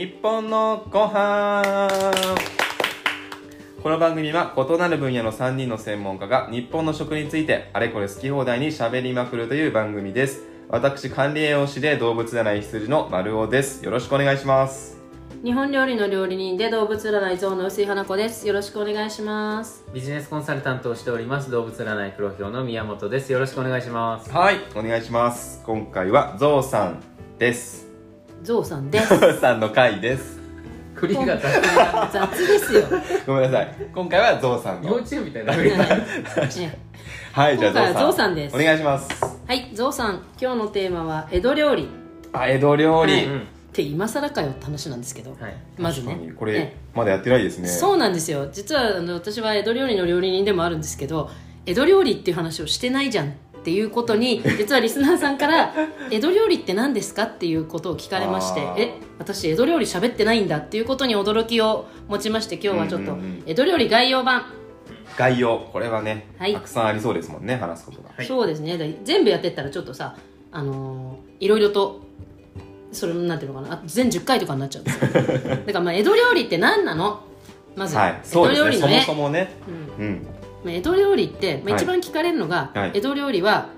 日本のご飯。この番組は異なる分野の3人の専門家が日本の食についてあれこれ好き放題に喋りまくるという番組です。私管理栄養士で動物占い羊の丸尾です。よろしくお願いします。日本料理の料理人で動物占い像の薄井花子です。よろしくお願いします。ビジネスコンサルタントをしております動物占い黒豹の宮本です。よろしくお願いします。はいお願いします。今回はゾウさんですゾウさんです。ゾウさんの回です。振りが雑に雑ですよ、ごめんなさい。今回はゾウさんの。幼稚園みたいなはいじゃあゾウさん。です。お願いします。はいゾウさん。今日のテーマは江戸料理。っあ江戸料理、うんて今更かよって話なんですけど、はい。まずね。これね。まだやってないですね。そうなんですよ。実はあの私は江戸料理の料理人でもあるんですけど江戸料理っていう話をしてないじゃん。っていうことに実はリスナーさんから「江戸料理って何ですか?」っていうことを聞かれましてあー「え私江戸料理喋ってないんだ」っていうことに驚きを持ちまして今日はちょっと江戸料理概要版、概要。これはね、はい。たくさんありそうですもんね話すことが。はい。そうですね。だ全部やってったらちょっとさあのーいろいろとそれなんていうのかなあ全10回とかになっちゃう。んですよだからまあ江戸料理って何なの？まず、はい。江戸そうですね。そもそもね。うん。うん。まあ江戸料理って、まあ、はい。一番聞かれるのが、はい。江戸料理は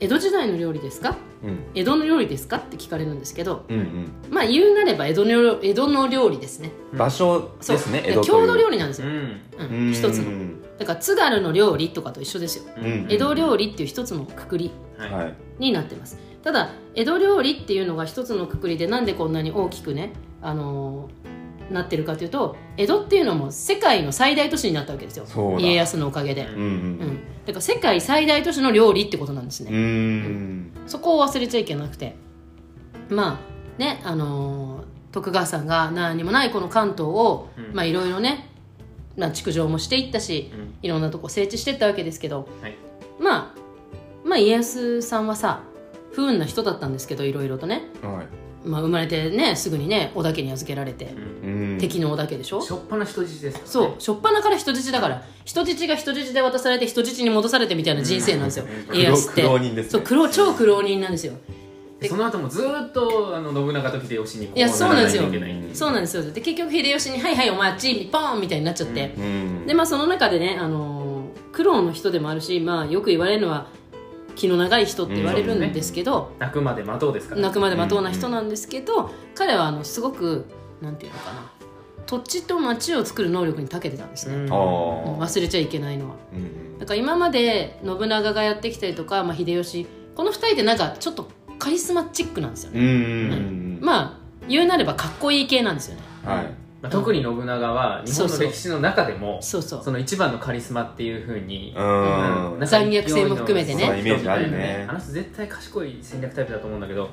江戸時代の料理ですか？うん。江戸の料理ですか？って聞かれるんですけどうんうん。まあ言うなれば江戸の江戸の料理ですね。場所そう。ですね郷土料理なんですよ、うん。うん。一つの。うんだから津軽の料理とかと一緒ですよ。うん。江戸料理っていう一つのくくりはい。はい。になってます。ただ江戸料理っていうのが一つのくくりでなんでこんなに大きくね、あのーなってるかというと江戸っていうのも世界の最大都市になったわけですよ。家康のおかげで、うんううん。ん、だから世界最大都市の料理ってことなんですね、うん。うん。そこを忘れちゃいけなくて。まあねあのー徳川さんが何にもないこの関東を、うん。まあいろいろね、まあ、築城もしていったしうん。いろんなとこ整地していったわけですけど、はい。まあまあ家康さんはさ不運な人だったんですけどいろいろとね、はいまあ、生まれてねすぐにね織田家に預けられて、うん。敵の織田家でしょ？しょっぱな人質ですからね。そう。初っ端から人質だから人質が人質で渡されて人質に戻されてみたいな人生なんですよ、うん。家康って。苦労人ですね。そう苦労超苦労人なんですよ。でその後もずーっとあの信長と秀吉にこいやそうなんですよ。そうなんですよ。で結局秀吉に「はいはいお前あっちポーン!」みたいになっちゃって、うん。でまあその中でね、あのー苦労の人でもあるし、まあ、よく言われるのは気の長い人って言われるんですけど、泣くまで待とうですから。泣くまで待とうな人なんですけど、彼はあのすごくなんていうのかな。土地と町を作る能力に長けてたんですね、忘れちゃいけないのは。うんだから今まで信長がやってきたりとか、まあ、秀吉。この2人ってなんかちょっとカリスマチックなんですよね、うんうん。まあ言うなればかっこいい系なんですよね。はいまあ特に信長は日本の歴史の中でもそうそう。その一番のカリスマっていうふうにうん。うん。残虐性も含めてね。イメージあるね。あの人絶対賢い戦略タイプだと思うんだけど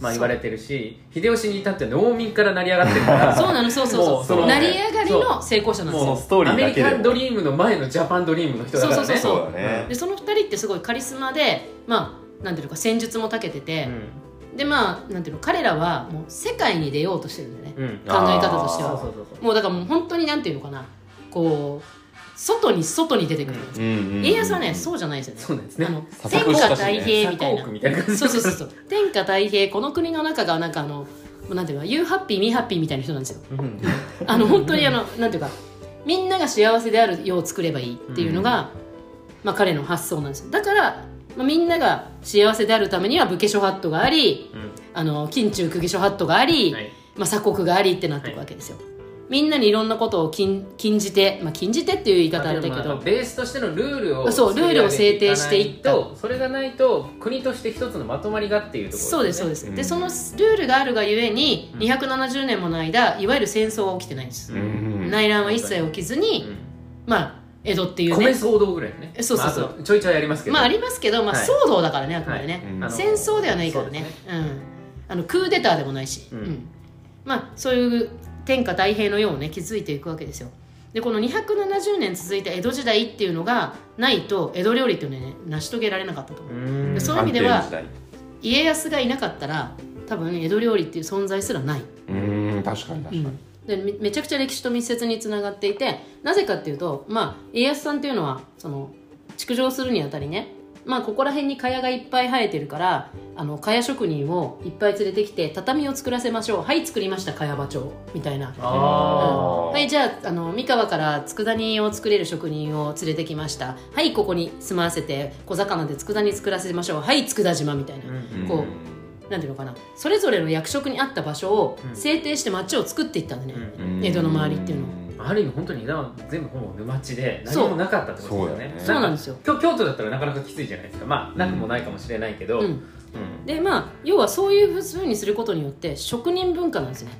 まあ言われてるし秀吉に至っては農民から成り上がってるから そうなのそうそうそう。もうその成り上がりの成功者なんですよ。ストーリアメリカンドリームの前のジャパンドリームの人だからね。そうそうそうだね。でその2人ってすごいカリスマでまあなんていうのか戦術も長けてて、でまあなんていうの彼らはもう世界に出ようとしてるんだよね、うん。うん考え方としては。もうだからもう本当になんていうのかな。こう外に外に出てくる、うんうんうん家康はねそうじゃないですよね。そうね。あの佐天下太平みたいな。佐藤みたいな。感じそうそうそうそう。天下太平この国の中がなんかあのなんていうの you happy me happy みたいな人なんですよ。うん。あの本当にあのなんていうかみんなが幸せであるよう作ればいいっていうのが、まあ、彼の発想なんですよ。だから、まあ、みんなが幸せであるためには武家諸法度がありうん。あの近中公家諸法度があり、はい。まあ、鎖国がありってなっていくわけですよ、みんなにいろんなことを禁禁じて、まあ、禁じてっていう言い方あれだけまあどベースとしてのルールをそうルールを制定していった。それがないと国として一つのまとまりがっていうところそうですそうです、うん。でそのルールがあるがゆえにうん。270年もの間いわゆる戦争は起きてないんです、うん。内乱は一切起きずに、うん。まあ江戸っていう米ね騒動ぐらいのね。そうそうそう。まああとちょいちょいありますけど。まあありますけど、まあ、はい。騒動だからね、あくまでね、はい。うん。あの戦争ではないからね。そううん、あのクーデターでもないし、うん。まあそういう天下太平の世をね築いていくわけですよ。でこの270年続いた江戸時代っていうのがないと江戸料理っていうのはね成し遂げられなかったと思う。うそういう意味では安定の時家康がいなかったら多分江戸料理っていう存在すらない、代うん確かに確かに、でめめちゃくちゃ歴史と密接につながっていてなぜかっていうと、まあ、家康さんっていうのはその築城するにあたりね、まあ、ここら辺に茅がいっぱい生えてるからあの茅職人をいっぱい連れてきて畳を作らせましょう。はい作りました茅場町みたいな。あはいじゃああの三河から佃煮を作れる職人を連れてきました。はいここに住まわせて小魚で佃煮作らせましょう。はい佃島みたいな、うんこなんていうのかな。それぞれの役職に合った場所をうん。制定して町を作っていったんだね、うん。江戸の周りっていうの。ある意味本当に枝は全部ほぼ沼地で何そう。もなかったってことですよね。そうなんですよ。京京都だったらなかなかきついじゃないですか。まあなくもないかもしれないけど、うん。うん。でまあ要はそういうふうにすることによって職人文化なんですね。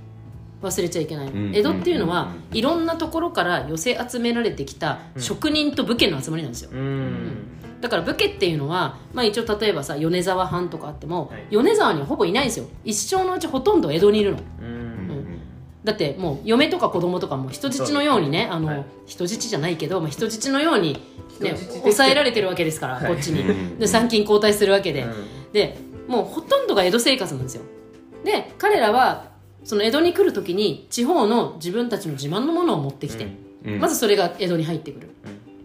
忘れちゃいけない。の、うん。江戸っていうのはうん。いろんなところから寄せ集められてきた職人と武家の集まりなんですよ。うんだから武家っていうのは、まあ、一応例えばさ米沢藩とかあっても、はい。米沢にはほぼいないんですよ。一生のうちほとんど江戸にいるの。うん。だってもう嫁とか子供とかも人質のようにねあの、はい。人質じゃないけど、まあ、人質のように、ね抑えられてるわけですから、はい。こっちに。うん。で参勤交代するわけで、うん。でもうほとんどが江戸生活なんですよ。で彼らはその江戸に来る時に地方の自分たちの自慢のものを持ってきて、うん。まずそれが江戸に入ってくる、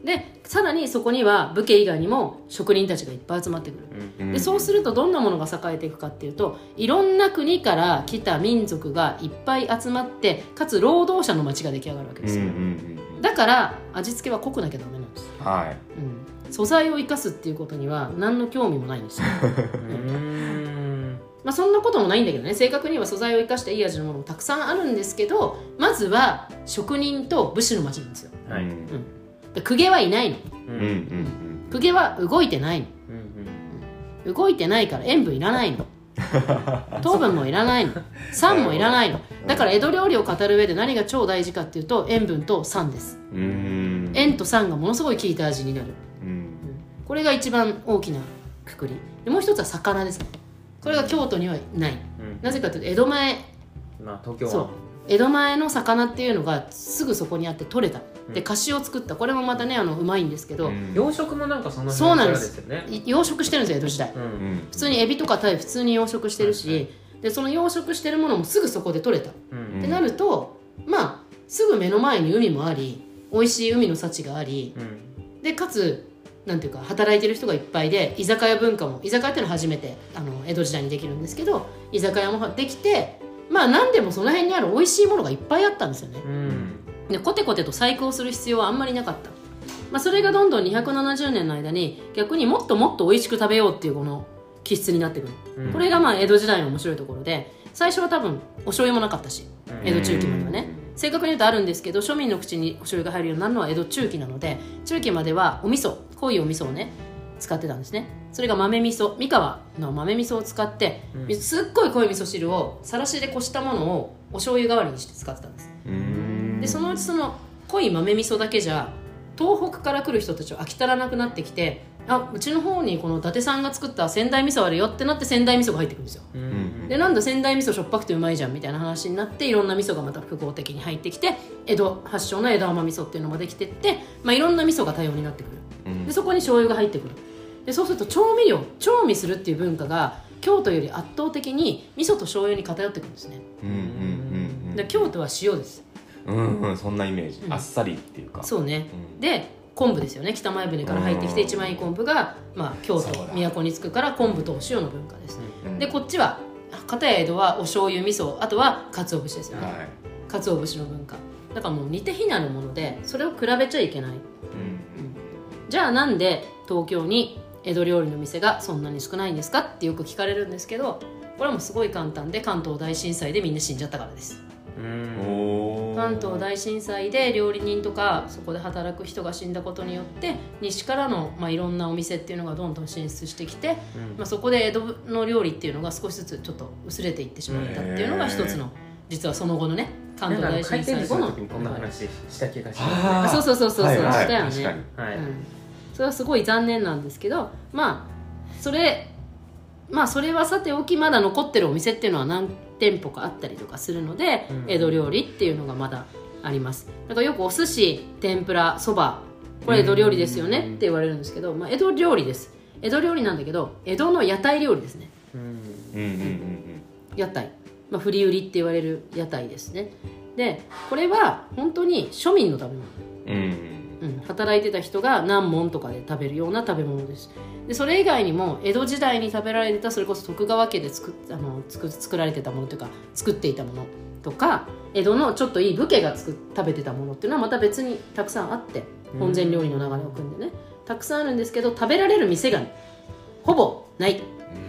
でさらにそこには武家以外にも職人たちがいっぱい集まってくる、うんでそうするとどんなものが栄えていくかっていうといろんな国から来た民族がいっぱい集まってかつ労働者の街が出来上がるわけですよ、だから味付けは濃くなきゃダメなんです、はい。うん、素材を生かすっていうことには何の興味もないんですよ。うん。まあそんなこともないんだけどね。正確には素材を生かしたいい味のものもたくさんあるんですけどまずは職人と武士の街なんですよ。はい。うん。で公家はいないの。うん。うんうん公家は動いてないの。うん動いてないから塩分いらないの。糖分もいらないの。酸もいらないの。だから江戸料理を語る上で何が超大事かっていうと塩分と酸です。うん。うん塩と酸がものすごい効いた味になる。うん。これが一番大きなくくり。でもう一つは魚ですね。これが京都にはない。うん。なぜかというと江戸前。まあ東京は。そう。江戸前の魚っていうのがすぐそこにあって取れたでうん。菓子を作った。これもまたねあのうまいんですけど、うん。養殖もなんかそのそうなんです。よね。い養殖してるんですよ江戸時代。うん。うん。普通にエビとかタイ普通に養殖してるし、はい。はでその養殖してるものもすぐそこで取れた、うん。ってなるとまあすぐ目の前に海もあり美味しい海の幸がありうん。でかつなんていうか働いてる人がいっぱいで居酒屋文化も居酒屋っていうのは初めてあの江戸時代にできるんですけど居酒屋もできてまあ何でもその辺にある美味しいものがいっぱいあったんですよね。うんでコテコテと細工をする必要はあんまりなかった、まあ、それがどんどん270年の間に逆にもっともっと美味しく食べようっていうこの気質になってくる、うん。これがまあ江戸時代の面白いところで最初は多分お醤油もなかったしうん。江戸中期まではね正確に言うとあるんですけど庶民の口にお醤油が入るようになるのは江戸中期なので中期まではお味噌濃いお味噌をね使ってたんですね。それが豆味噌三河の豆味噌を使って、うん。すっごい濃い味噌汁をさらしでこしたものをお醤油代わりにして使ってたんです。うんでそのうちその濃い豆味噌だけじゃ東北から来る人たちは飽き足らなくなってきてあうちの方にこの伊達さんが作った仙台味噌あるよってなって仙台味噌が入ってくるんですよ。うん。でなんだ仙台味噌しょっぱくてうまいじゃんみたいな話になっていろんな味噌がまた複合的に入ってきて江戸発祥の江戸甘味噌っていうのができてって、まあ、いろんな味噌が多様になってくる。うん。でそこに醤油が入ってくる。でそうすると調味料調味するっていう文化が京都より圧倒的に味噌と醤油に偏ってくるんですね。うんうん。で京都は塩ですうんそんなイメージ。うん。あっさりっていうか。そうね。うん。で昆布ですよね。北前船から入ってきてうん。一番いい昆布が、まあ、京そうだ都都に着くから昆布とお塩の文化です、うん。でこっちは片や江戸はお醤油味噌あとは鰹節ですよね、はい。鰹節の文化。だからもう似て非なるものでそれを比べちゃいけない。うん。じゃあなんで東京に江戸料理の店がそんなに少ないんですか？ってよく聞かれるんですけどこれはもうすごい簡単で関東大震災でみんな死んじゃったからです関東大震災で料理人とかそこで働く人が死んだことによって西からの、まあ、いろんなお店っていうのがどんどん進出してきて、まあ、そこで江戸の料理っていうのが少しずつちょっと薄れていってしまったっていうのが一つの実はその後のね関東大震災後の。司の時にこんな話した気がします。あーあそうそうそうそうそう、はいはい。したよね。はい。うん、それはすごい残念なんですけどまあそれまあそれはさておきまだ残ってるお店っていうのは何店舗かあったりとかするので、うん。江戸料理っていうのがまだあります。だからよくお寿司天ぷらそばこれ江戸料理ですよねって言われるんですけど、まあ、江戸料理です。江戸料理なんだけど江戸の屋台料理ですね。うん。うんうんうん屋台、まあ、振り売りって言われる屋台ですね。でこれは本当に庶民のためのうんうんうん、働いてた人が何門とかで食べるような食べ物です。でそれ以外にも江戸時代に食べられてたそれこそ徳川家で作っあの作作られてたものというか作っていたものとか江戸のちょっといい武家が作っ食べてたものっていうのはまた別にたくさんあって本膳料理の流れを組んでね。たくさんあるんですけど食べられる店がほぼない。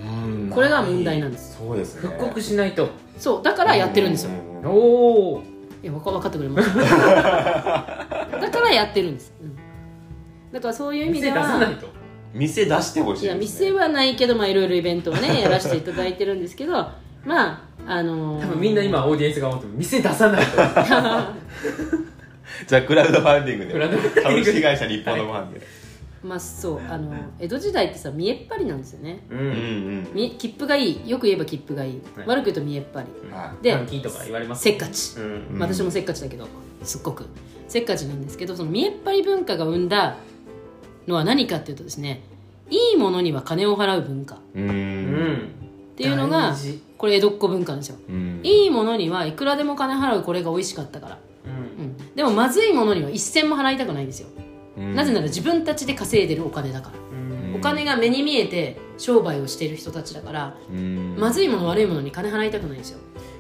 うん。これが問題なんです。そうですね。復刻しないと。そうだからやってるんですよ。うおお分かってくれます だからやってるんです、うん。だからそういう意味で店出さなはいと。店出してほしいです、ね、いや店はないけどまあいろいろイベントをねやらせていただいてるんですけど まああのー多分みんな今オーディエンスが思ってる店出さないと。じゃあクラウドファンディングで。クラウドファンディング株式会社日本のご飯で、まあそうあの江戸時代ってさ見えっ張りなんですよね。ううん。ん見切符がいい。よく言えば切符がいい、はい。悪く言うと見えっ張り。うん。はで換金とか言われますせっかち、うん。うんまあ私もせっかちだけどすっごく。せっかちなんですけどその見えっ張り文化が生んだのは何かっていうとですねいいものには金を払う文化。っていうのがこれ江戸っ子文化なんですよ。うん。いいものにはいくらでも金払うこれが美味しかったから、うん。うん、でもまずいものには一銭も払いたくないんですよ、うんなぜなら自分たちで稼いでるお金だから、お金が目に見えて商売をしている人たちだから、うん。まずいもの悪いものに金払いたくないんですよ。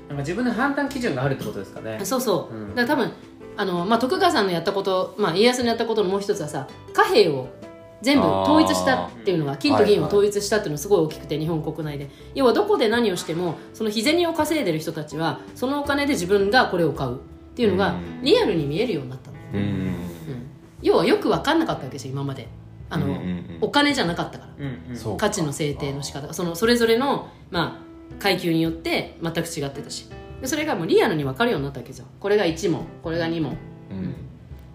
なんか自分の判断基準があるってことですかね。そうそう、うん。だから多分あの、まあ、徳川さんのやったこと、まあ、家康のやったことのもう一つはさ貨幣を全部統一したっていうのが金と銀を統一したっていうのがすごい大きくて日本国内で。要はどこで何をしてもその日銭を稼いでる人たちはそのお金で自分がこれを買うっていうのがうん。リアルに見えるようになったんだよね、要はよく分かんなかったわけですよ今まで。あの、うんうんうん。お金じゃなかったから。うんうん。価値の制定の仕方。がそのそれぞれの、まあ、階級によって全く違ってたし。でそれがもうリアルに分かるようになったわけですよ。これが1問これが2問。うん。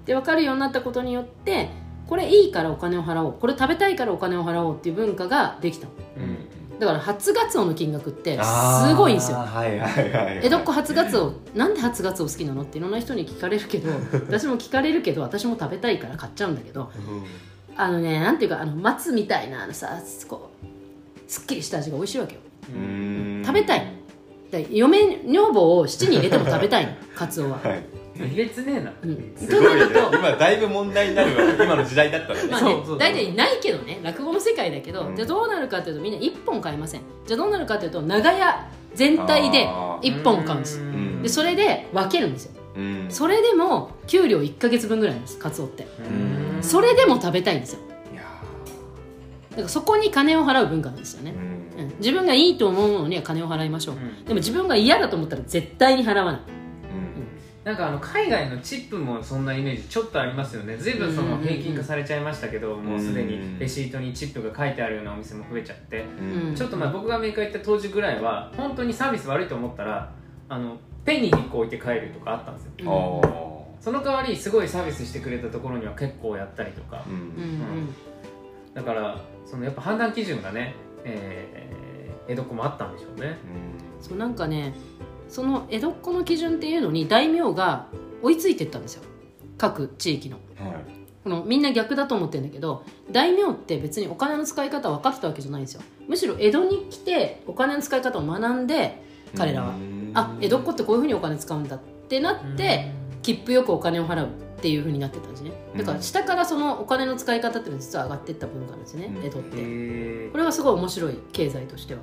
で分かるようになったことによってこれいいからお金を払おう。これ食べたいからお金を払おうっていう文化ができた。のうんだから初ガツオの金額ってすごいんですよ。はいはいはい江戸っ子初ガツオなんで初ガツオ好きなのっていろんな人に聞かれるけど 私も聞かれるけど私も食べたいから買っちゃうんだけどあのねなんていうかあの松みたいなあのさこうすっきりした味が美味しいわけよ。うん。食べたい。嫁女房を七に入れても食べたいのカツオは、はいえげつねえな。うん、すごいね。となると。今だいぶ問題になるわ。今の時代だったらね。まあね大体ないけどね落語の世界だけど、うん。じゃあどうなるかというとみんな1本買いません。じゃあどうなるかというと長屋全体であー。1本買うんですん。でそれで分けるんですよ。うん。それでも給料1か月分ぐらいなんですカツオって。うん。それでも食べたいんですよ。いやだからそこに金を払う文化なんですよね。ー、うん。うん。自分がいいと思うのには金を払いましょう、うん。でも自分が嫌だと思ったら絶対に払わないなんかあの海外のチップもそんなイメージちょっとありますよね。随分その平均化されちゃいましたけど、もうすでにレシートにチップが書いてあるようなお店も増えちゃって、うん。うんちょっと前僕がアメリカ行った当時ぐらいは本当にサービス悪いと思ったらあのペニー1個置いて帰るとかあったんですよ。その代わりすごいサービスしてくれたところには結構やったりとか。ううんうんん。だからそのやっぱ判断基準がね、えー江戸っ子もあったんでしょうね。そうなんかねその江戸っ子の基準っていうのに大名が追いついてったんですよ。各地域の。うんはい。このみんな逆だと思ってるんだけど大名って別にお金の使い方分かってたわけじゃないんですよ。むしろ江戸に来てお金の使い方を学んで彼らはうん。あ江戸っ子ってこういうふうにお金使うんだってなって切符よくお金を払うっていうふうになってたんですね。だから下からそのお金の使い方っていうのは実は上がっていった文化なんですね、うん。江戸って。へこれはすごい面白い経済としては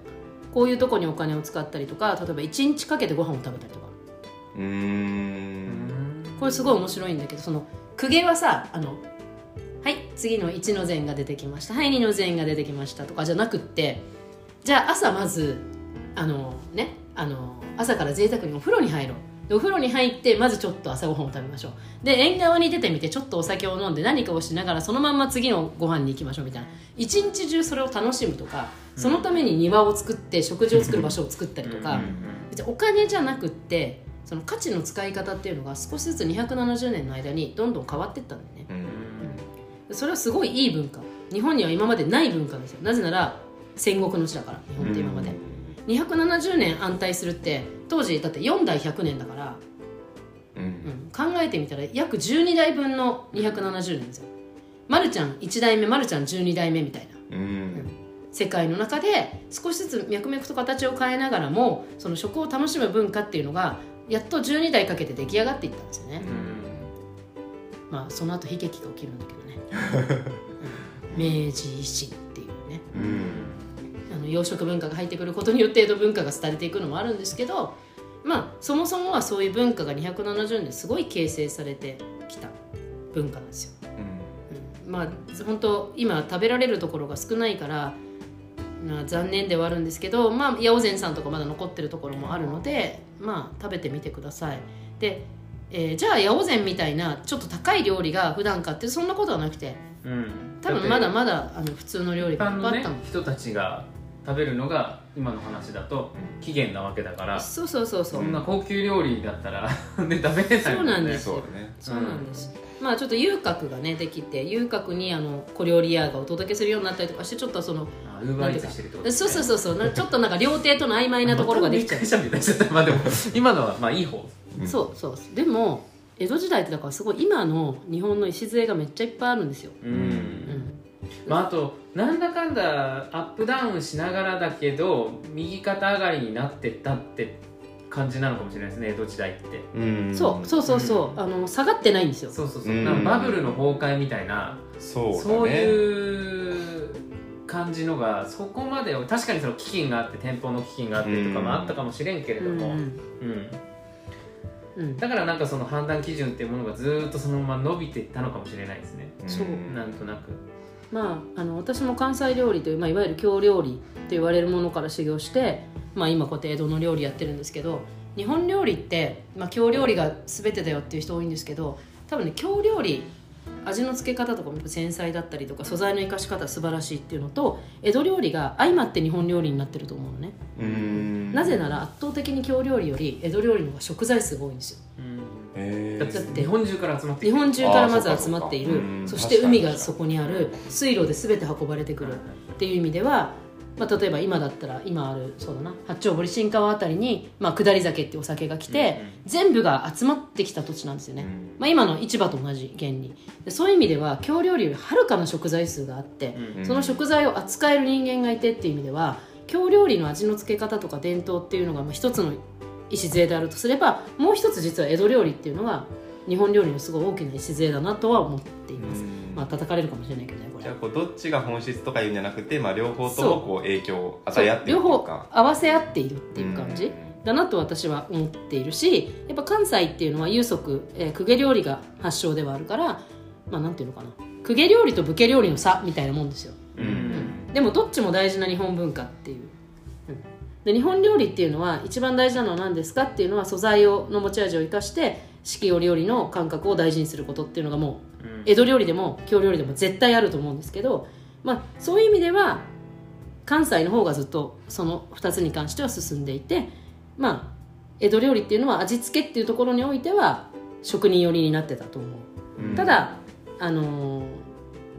こういうとこにお金を使ったりとか例えば1日かけてご飯を食べたりとか。うーん。これすごい面白いんだけどその公家はさあのはい次の1の膳が出てきました。はい2の膳が出てきましたとかじゃなくってじゃあ朝まずあのねあの朝から贅沢にお風呂に入ろう。でお風呂に入ってまずちょっと朝ごはんを食べましょう。で縁側に出てみてちょっとお酒を飲んで何かをしながらそのまんま次のご飯に行きましょうみたいな。一日中それを楽しむとかそのために庭を作って食事を作る場所を作ったりとか、うん別にお金じゃなくってその価値の使い方っていうのが少しずつ270年の間にどんどん変わっていったんだよねうん。それはすごいいい文化。日本には今までない文化ですよ。なぜなら戦国の地だから日本って今まで、270年安泰するって当時だって4代100年だから、うん。うん、考えてみたら約12代分の270年ですよ。まるちゃん1代目まるちゃん12代目みたいな。うん。世界の中で少しずつ脈々と形を変えながらもその食を楽しむ文化っていうのがやっと12代かけて出来上がっていったんですよね、まあその後悲劇が起きるんだけどね、うん。明治維新っていうね。うんあの洋食文化が入ってくることによって江戸文化が廃れていくのもあるんですけどまあそもそもはそういう文化が270年ですごい形成されてきた文化なんですよ。うんまあ本当今食べられるところが少ないから、まあ、残念ではあるんですけど、まあ、八百善さんとかまだ残ってるところもあるので、まあ、食べてみてください。で、えーじゃあ八百善みたいなちょっと高い料理が普段かってそんなことはなくてうん多分まだだまだあの普通の料理がいっぱいあったもん。人たちが食べるのが今の話だと期限なわけだからそうそうそうそう。そんな高級料理だったら ね食べれないそうなんねですそうだね。そうなんです、まあちょっと遊郭がねできて遊郭にあの小料理屋がお届けするようになったりとかしてちょっとそのウーバーイーツしてるってことですね。そうそうそうそう。なちょっとなんか料亭との曖昧なところができちゃう。まあでも今のはまあいい方。うん。そうそうでも江戸時代ってだからすごい今の日本の礎がめっちゃいっぱいあるんですよ、ううんん、まああとなんだかんだアップダウンしながらだけど右肩上がりになってったって感じなのかもしれないですね江戸時代って。うん。そうそうそうそう、あの下がってないんですよ。そうそうそう。うん。なんかバブルの崩壊みたいなそうだね。そういう感じのがそこまで確かにその飢饉があって店舗の飢饉があってとかもあったかもしれんけれども、うんうんうん。だからなんかその判断基準っていうものがずーっとそのまま伸びていったのかもしれないですね、そんなんとなくまあ、あの私も関西料理という、まあ、いわゆる京料理と言われるものから修行して、まあ、今こうやって江戸の料理やってるんですけど日本料理って、まあ、京料理が全てだよっていう人多いんですけど多分ね京料理味の付け方とかも繊細だったりとか素材の生かし方素晴らしいっていうのと江戸料理が相まって日本料理になってると思うのね、うん。なぜなら圧倒的に京料理より江戸料理の方が食材数が多いんですよだって日本中から集まって日本中からまず集まっている。そして海がそこにある。水路で全て運ばれてくる。っていう意味では、まあ、例えば今だったら今あるそうだな八丁堀新川あたりに、まあ、下り酒っていうお酒が来て、全部が集まってきた土地なんですよね、うん。まあ、今の市場と同じ原理。でそういう意味では京料理よりはるかな食材数があって、うん。その食材を扱える人間がいてっていう意味では京料理の味の付け方とか伝統っていうのがまあ一つの礎であるとすればもう一つ実は江戸料理っていうのが日本料理のすごい大きな礎だなとは思っています、うん。まあ叩かれるかもしれないけどねこれ。じゃあこうどっちが本質とかいうんじゃなくて、まあ、両方ともこう影響を与え合ってる両方っていうか。合わせ合っているっていう感じ、うんだなと私は思っているしやっぱ関西っていうのは有足、えー公家料理が発祥ではあるからまあなんていうのかな。公家料理と武家料理の差みたいなもんですよ、ううん。んでもどっちも大事な日本文化っていう、うんで日本料理っていうのは一番大事なのは何ですかっていうのは素材をの持ち味を生かして四季折々の感覚を大事にすることっていうのがもううん。江戸料理でも京料理でも絶対あると思うんですけど、まあ、そういう意味では関西の方がずっとその2つに関しては進んでいて、まあ、江戸料理っていうのは味付けっていうところにおいては職人寄りになってたと思う、うん。ただ、あのー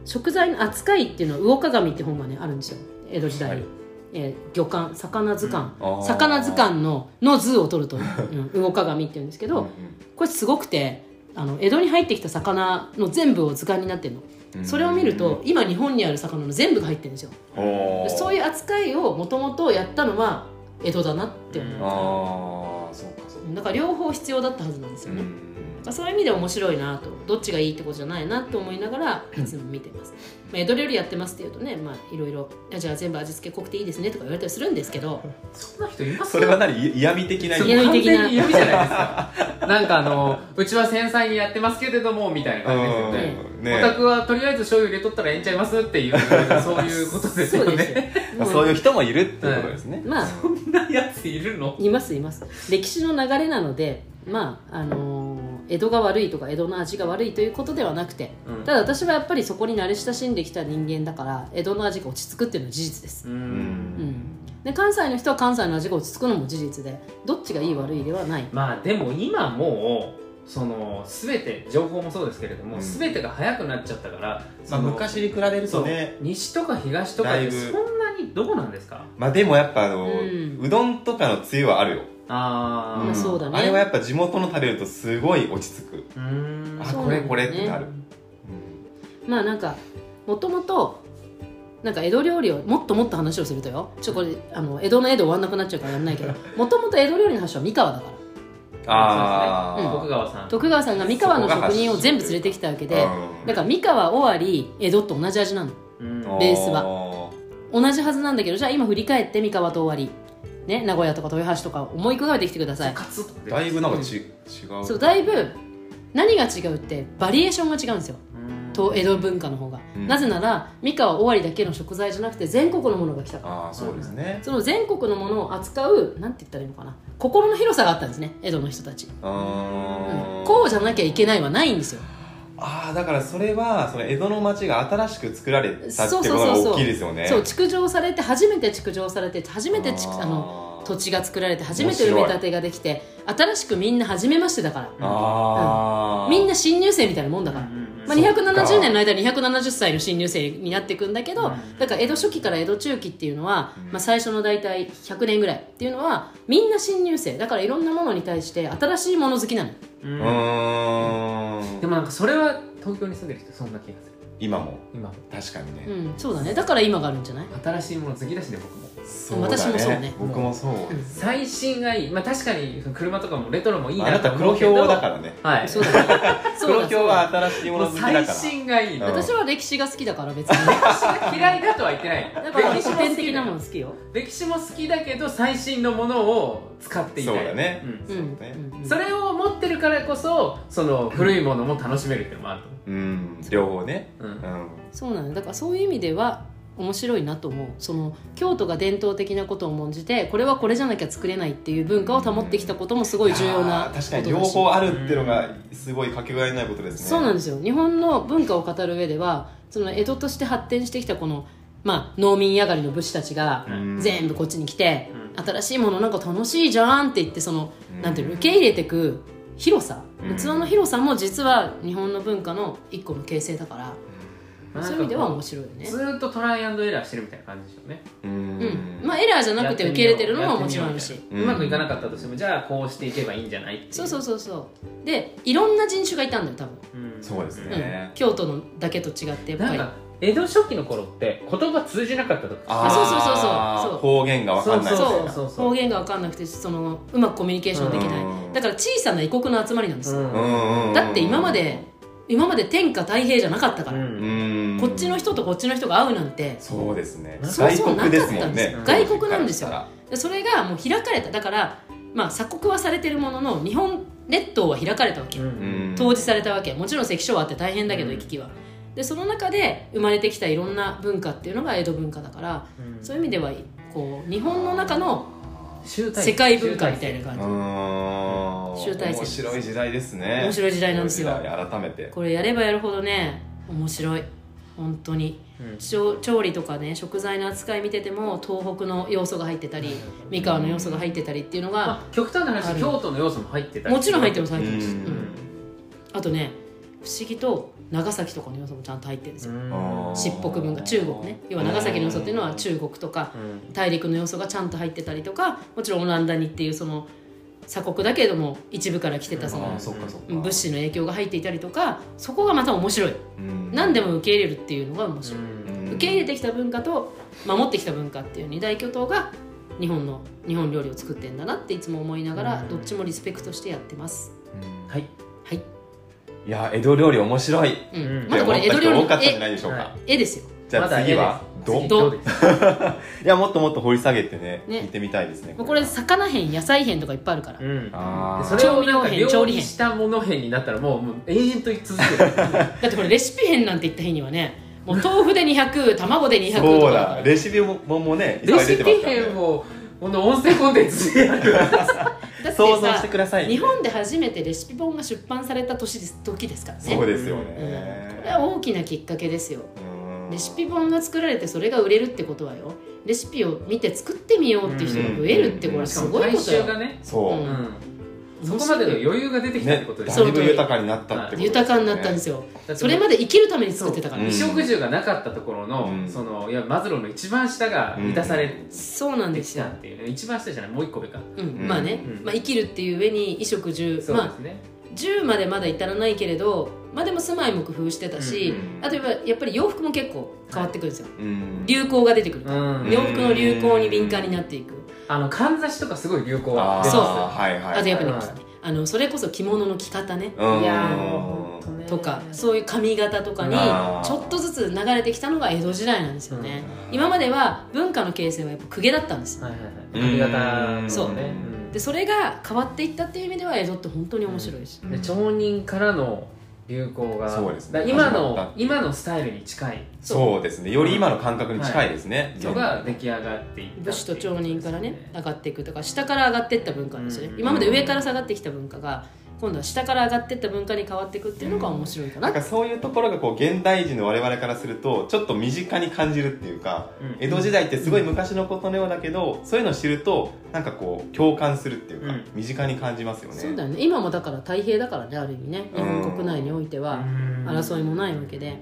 食材の扱いっていうのは魚鏡って本がねあるんですよ。江戸時代。に、はいえー魚鑑魚図鑑、あー。魚図鑑のの図を取ると、うん、魚鏡っていうんですけど、うんこれすごくてあの江戸に入ってきた魚の全部を図鑑になってるの。うん。それを見ると今日本にある魚の全部が入ってるんですよ。そういう扱いをもともとやったのは江戸だなって思う、ああそうかそうか。だから両方必要だったはずなんですよね、まあ、そういう意味で面白いなとどっちがいいってことじゃないなと思いながらいつも見てます、まあ、江戸料理やってますっていうとねまあいろいろじゃあ全部味付け濃くていいですねとか言われたりするんですけどそんな人います？それは何？い嫌味的な嫌味的な。嫌味じゃないですか。なんかあのうちは繊細にやってますけれどもみたいな感じですよね。うん。ね。お宅はとりあえず醤油入れとったらええんちゃいますっていうそういうことですよそうですよね。まあそういう人もいるっていうことですね、まあそんなやついるの？いますいます。歴史の流れなのでまああのー江戸が悪いとか江戸の味が悪いということではなくて、うん。ただ私はやっぱりそこに慣れ親しんできた人間だから江戸の味が落ち着くっていうのは事実です、ううん。うん。で関西の人は関西の味が落ち着くのも事実でどっちがいい悪いではない。まあでも今もうその全て情報もそうですけれども、うん。全てが早くなっちゃったから、まあ、昔に比べるとね。西とか東とかでそんなにどうなんですか？まあでもやっぱあの、うん。うどんとかのつゆはあるよ、ああそうだね。あれはやっぱ地元の食べるとすごい落ち着く、うーん。あこれこれってなる、まあなんかもともとなんか江戸料理をもっともっと話をするとよ。ちょっとこれあの江戸の江で終わんなくなっちゃうからやんないけど。もともと江戸料理の発祥は三河だから。あー。そうですね。徳川さん。徳川さんが三河の職人を全部連れてきたわけで。うん。だから三河尾張江戸と同じ味なの。うん。ベースは。は同じはずなんだけどじゃあ今振り返って三河と尾張ね名古屋とか豊橋とか思い浮かべてきてください。だいぶなんかち、違う。そうだいぶ何が違うってバリエーションが違うんですよ。うん。と江戸文化の方が、うん。なぜなら三河尾張だけの食材じゃなくて全国のものが来たから。ああそうですね。その全国のものを扱うなんて言ったらいいのかな。心の広さがあったんですね江戸の人たち、うー。ん。こうじゃなきゃいけないはないんですよああだからそれはその江戸の町が新しく作られたってことが大きいですよね。そう築城されて初めて築城されて初めてちあの土地が作られて初めて埋め立てができて新しくみんな初めましてだから。ああ、みんな新入生みたいなもんだから、うんうんうん。まあ、そっか270年の間に270歳の新入生になっていくんだけど、うん。だから江戸初期から江戸中期っていうのは、うん。まあ、最初の大体100年ぐらいっていうのはみんな新入生。だからいろんなものに対して新しいもの好きなのうん。うーん。でもなんかそれは東京に住んでる人そんな気がする今も。今確かにね、うんそうだね。だから今があるんじゃない？新しいもの好きだしね僕も。そうだね。私もそうね。僕もそう、最新がいい。まあ確かに車とかもレトロもいいなとあなた黒思うけど豹だからね。はい。そうだね。そう黒だ豹は新しいものもう好きだから。最新がいいうん。私は歴史が好きだから別に。私が嫌いだとは言ってない。だから歴史も好き古典的なだよもの好きよ。歴史も好きだけど最新のものを使っていたい。そうだね。ん。うんそうねうん。それを持ってるからこそその古いものも楽しめるっていうのもあるとうん。両方ね。思う、うん。うん。そうなのだからそういう意味では面白いなと思う。その京都が伝統的なことを重んじてこれはこれじゃなきゃ作れないっていう文化を保ってきたこともすごい重要なあーことだし。確かに両方あるっていうのがすごいかけがえないことですね。そうなんですよ。日本の文化を語る上ではその江戸として発展してきたこの、まあ、農民上がりの武士たちがうん。全部こっちに来て、う新しいものなんか楽しいじゃんって言ってその、うんなんていうの受け入れていく広さうん。器の広さも実は日本の文化の一個の形成だから、まあそういう意味では面白いよね。ずーっとトライアンドエラーしてるみたいな感じでしょうね、うん。うん。まあエラーじゃなくて受け入れてるのももちろんあるしうまくいかなかったとしてもじゃあこうしていけばいいんじゃないっていそうそうそうそう。でいろんな人種がいたんだよ多分、うん。そうですうん。ね京都のだけと違ってやっぱり。なんか江戸初期の頃って言葉通じなかったとか。あー。そうそうそうそう。そう。方言が分かんないみたいな。そう。そうそう方言が分かんなくてそのうまくコミュニケーションできない。うん。だから小さな異国の集まりなんですよ、だって今まで今まで天下太平じゃなかったから、うん。こっちの人とこっちの人が会うなんて。そうですね。そうそう外国ですもんねなかったんです外国なんですよ。それがもう開かれた。だからまあ鎖国はされてるものの日本列島は開かれたわけ、統治されたわけ。もちろん関所はあって大変だけどうん行き来はでその中で生まれてきたいろんな文化っていうのが江戸文化だからうん。そういう意味ではこう日本の中の集大成。世界文化みたいな感じ。集大成。面白い時代ですね。面白い時代なんですよ。改めて。これやればやるほどね面白い。本当に。うん。調調理とかね食材の扱い見てても東北の要素が入ってたり三河の要素が入ってたりっていうのがまあ極端な話京都の要素も入ってたりもちろん入ってます入ってます、ううんん。あとね不思議と長崎とかの要素もちゃんと入ってるんですよ。漆黒文化中国ね。要は長崎の要素っていうのは中国とかうん。大陸の要素がちゃんと入ってたりとかもちろんオランダにっていうその鎖国だけれども一部から来てたその物資の影響が入っていたりとかそこがまた面白い。うん。何でも受け入れるっていうのが面白い、うん。受け入れてきた文化と守ってきた文化っていう二大巨頭が日本の日本料理を作ってんだなっていつも思いながらうん。どっちもリスペクトしてやってます。うん。はい。はい、いや江戸料理面白い。っうん。うんまだこれ江戸て思料理った人多かったんじゃないでしょうか、はい。絵絵ですよ。じゃあ次はど次どどうです？いやもっともっと掘り下げてねね。聞いてみたいですねもうこれ魚編野菜編とかいっぱいあるから、うん。あそれをなんか調味料編料調理したもの編になったらもうもう永遠と続ける。だってこれレシピ編なんて言った日にはねもう豆腐で200卵で200とかそうだレシピ本もねいっレぱい出シピてますからね。編をこの音声コンテンツでやる。だ って想像しさてください日本で初めてレシピ本が出版された年です時ですからね。そうですようん。ねこれは大きなきっかけですよ。うん。レシピ本が作られてそれが売れるってことはよ。レシピを見て作ってみようっていう人が増えるってこれはすごいことよ。衆がねそう、うん。うんそこまでの余裕が出てきたってことですそうだいぶ豊かになったってことですよね。豊かになったんですよ。それまで生きるために作ってたから。うん。衣食住がなかったところの、うん。そのいやマズローの一番下が満たされそうなんですよ。たっていうね一番下じゃないもう一個上か。うん。うん。まあね、うん。まあ、生きるっていう上に衣食住。まあそうですね、10までまだ至らないけれどまあでも住まいも工夫してたし、うんあとやっぱやっぱり洋服も結構変わってくるんですよ、うん。流行が出てくる、うん。洋服の流行に敏感になっていく。あのかんざしとかすごい流行は出てそうますはいはいあとやっぱり、はいあのそれこそ着物の着方ね。うん。いやとね。とかそういう髪型とかにちょっとずつ流れてきたのが江戸時代なんですよね、今までは文化の形成はやっぱ公家だったんですよ。はいはいはい。髪型うん。そう。ねでそれが変わっていったっていう意味では江戸って本当に面白いです、うん。で町人からの流行が。そうですね。今の今のスタイルに近い。そうですね。より今の感覚に近いですね、のが出来上がっていった武士と町人からね上がっていくとか下から上がっていった文化なんですよね、うん。今まで上から下がってきた文化が今度は下から上がっていった文化に変わっていくっていうのが面白いかな。なんかそういうところがこう現代人の我々からするとちょっと身近に感じるっていうか、うん。江戸時代ってすごい昔のことのようだけど、そういうのを知るとなんかこう共感するっていうか、うん。身近に感じますよね。そうだよね。今もだから太平だからねある意味ね。日本国内においては争いもないわけで。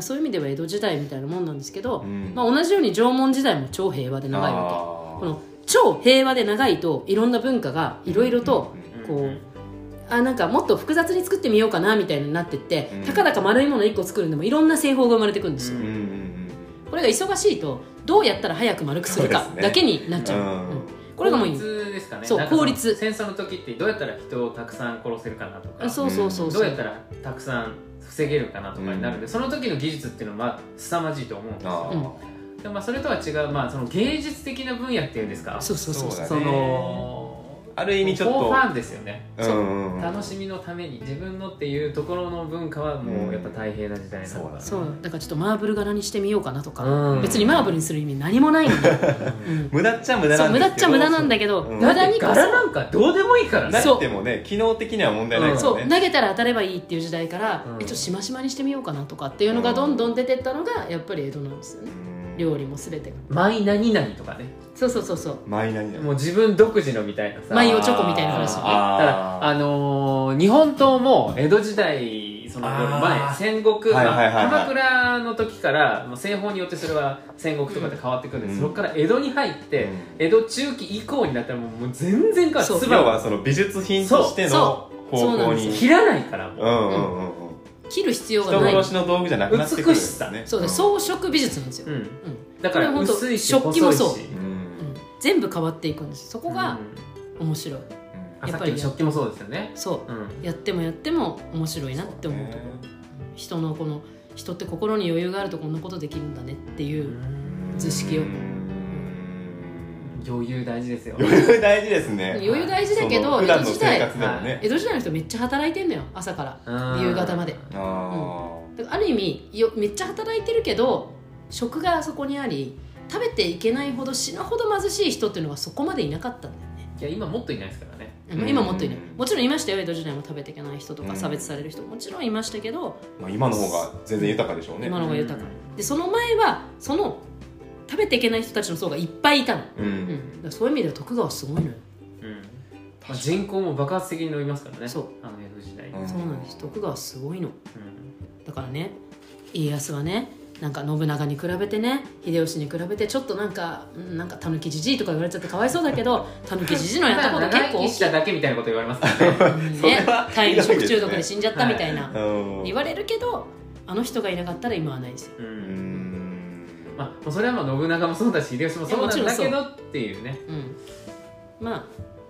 そういう意味では江戸時代みたいなもんなんですけど、うん。まあ、同じように縄文時代も超平和で長いわけ。この超平和で長いといろんな文化がいろいろとこう、あなんかもっと複雑に作ってみようかなみたいになってって、うん。たかだか丸いもの1個作るんでもいろんな製法が生まれてくるんですよ、うんうんこれが忙しいとどうやったら早く丸くするかだけになっちゃう、うん。うん。これがもういい。効率ですかね。そう効率。戦争の時ってどうやったら人をたくさん殺せるかなとか。あそうそうそうそう。うどやったらたくさん防げるかなとかになるんで、その時の技術っていうのはまあ凄まじいと思うんですあよ、まあそれとは違う、まあ、その芸術的な分野っていうんですか。そうそうそうそう。だそのある意味ちょっとファンですよね。うんうんうん。楽しみのために自分のっていうところの文化はもうやっぱ太平な時代なのかな、そうだからちょっとマーブル柄にしてみようかなとか、うん。別にマーブルにする意味何もないんだよ、うん。無駄っちゃ無駄そなん無駄っちゃ無駄なんだけど、うん。無駄にこ柄なんかどうでもいいからね。そう。なくてもね機能的には問題ないですそう。投げたら当たればいいっていう時代から、うん。えちょっとしましまにしてみようかなとかっていうのがどんどん出てったのがやっぱり江戸なんですよね。うん。料理も全てが。マイ何々とかねそうそうそうそう。マイナーになる。もう自分独自のみたいなさ。マイオチョコみたいな話よね。あー。だからあのー日本刀も江戸時代そのあー。前戦国、はいはいはいはい。まあ鎌倉の時からもう西方によってそれは戦国とかで変わってくるんです、うん。そこから江戸に入って、うん。江戸中期以降になったらもうもう全然変わる。そう。つ要はその美術品としてそのうそう。方向に。そうなんです切らないからもう、うんうんうんうん。切る必要がない。人殺しの道具じゃなくなってくるんですね。そうだ装飾美術なんですよ、うん。うん。だから薄いし食器もそう細いし。うんう。ん全部変わっていくんです。そこがうん。面白い、あさっやっぱり食器もそうですよね。そう。うん。やってもやっても面白いなって思うとこ。ろ人のこの人って心に余裕があるとこんなことできるんだねっていう図式を。余裕大事ですよ。余裕大事ですね。余裕大事だけどその普段の江戸時代生活でもね。江戸時代の人めっちゃ働いてんのよ朝から。うん。夕方まで。あだからある意味よめっちゃ働いてるけど食があそこにあり食べていけないほど死ぬほど貧しい人っていうのはそこまでいなかったんだよね。いや今もっといないですからね。まあ今もっといない。うん。もちろんいましたよ江戸時代も食べていけない人とかうん。差別される人ももちろんいましたけどーまあ今の方が全然豊かでしょうね。今の方が豊か。でその前はその食べていけない人たちの層がいっぱいいたの、ううん。ん、だからそういう意味では徳川すごいのよ。うん。まあ、人口も爆発的に伸びますからね。そう。あの江戸時代、うん。そうなんです。徳川すごいの。うだからね家康はねなんか信長に比べてね秀吉に比べてちょっとなんかうんなんかたぬきじじいとか言われちゃってかわいそうだけどたぬきじじいのやったこと 結構大きい。しただけみたいなこと言われますからねうんそれはね食中毒で死んじゃったみたいなうん。言われるけどあの人がいなかったら今はないですよ。ううん。んまあ、もうそれはまあ信長もそうだし秀吉もそうなんだけどっていうね。うん。まあ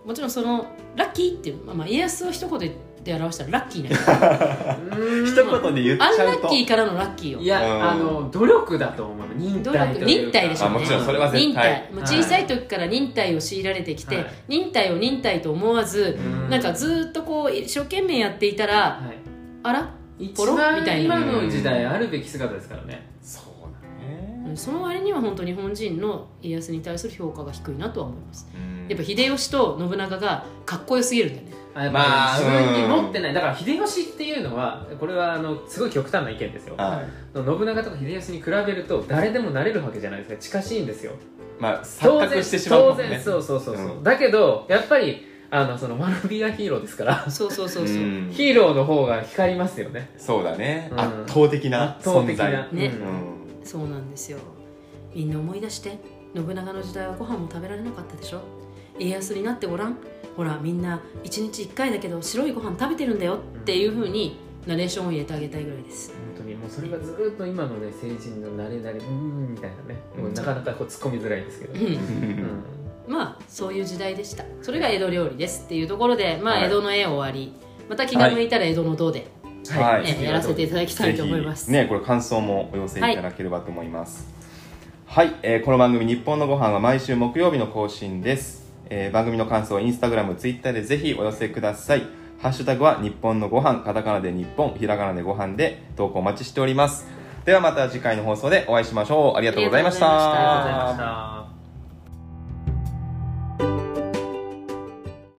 もちろんそのラッキーっていう、まあ、まあ家康を一言で表したらラッキーな うん。一言で言っちアンラゃうと。ッキーからのラッキーよ。いや、うんあの努力だと思う。忍努耐というか力忍耐でしょ。うねあもちろんそれは絶忍対耐もう小さい時から忍耐を強いられてきて、はい。忍耐を忍耐と思わず、うん。なんかずっとこう一生懸命やっていたらはい。あら？一ポロ？み番たいな。今の時代あるべき姿ですからね。そうだねその割には本当日本人の家康に対する評価が低いなとは思いますうん。やっぱ秀吉と信長がかっこよすぎるんだよねまあ自分に持ってない。だから秀吉っていうのはこれはあのすごい極端な意見ですよ。はい。信長とか秀吉に比べると誰でもなれるわけじゃないですか。近しいんですよ。まあ錯覚してしまうもね。然そうそうそうそう、うん。だけどやっぱりあのその学びはヒーローですからそうそうそうそう、うん。ヒーローの方が光りますよね。そうだね。うん。圧倒的な圧倒的存在。な、ね。うん。そうなんですよ。みんな思い出して。信長の時代はご飯も食べられなかったでしょ。家康になってごらんほらみんな1日1回だけど白いご飯食べてるんだよっていうふうにナレーションを入れてあげたいぐらいです。本当にもうそれがずっと今のね成人の慣れ慣れうーんみたいなね。もうなかなかこう突っ込みづらいですけど、うん。うん。まあそういう時代でした。それが江戸料理ですっていうところでまあはい。江戸の絵終わり。また気が向いたら江戸の銅で、はい。えーやらせていただきたいと思います、ねこれ感想もお寄せいただければと思います。はい、えーこの番組「日本のご飯は毎週木曜日の更新です、えー番組の感想をインスタグラムツイッターでぜひお寄せください。ハッシュタグは日本のご飯カタカナで日本ひらがなでご飯で投稿お待ちしております。ではまた次回の放送でお会いしましょう。ありがとうございました。ありがとうございました。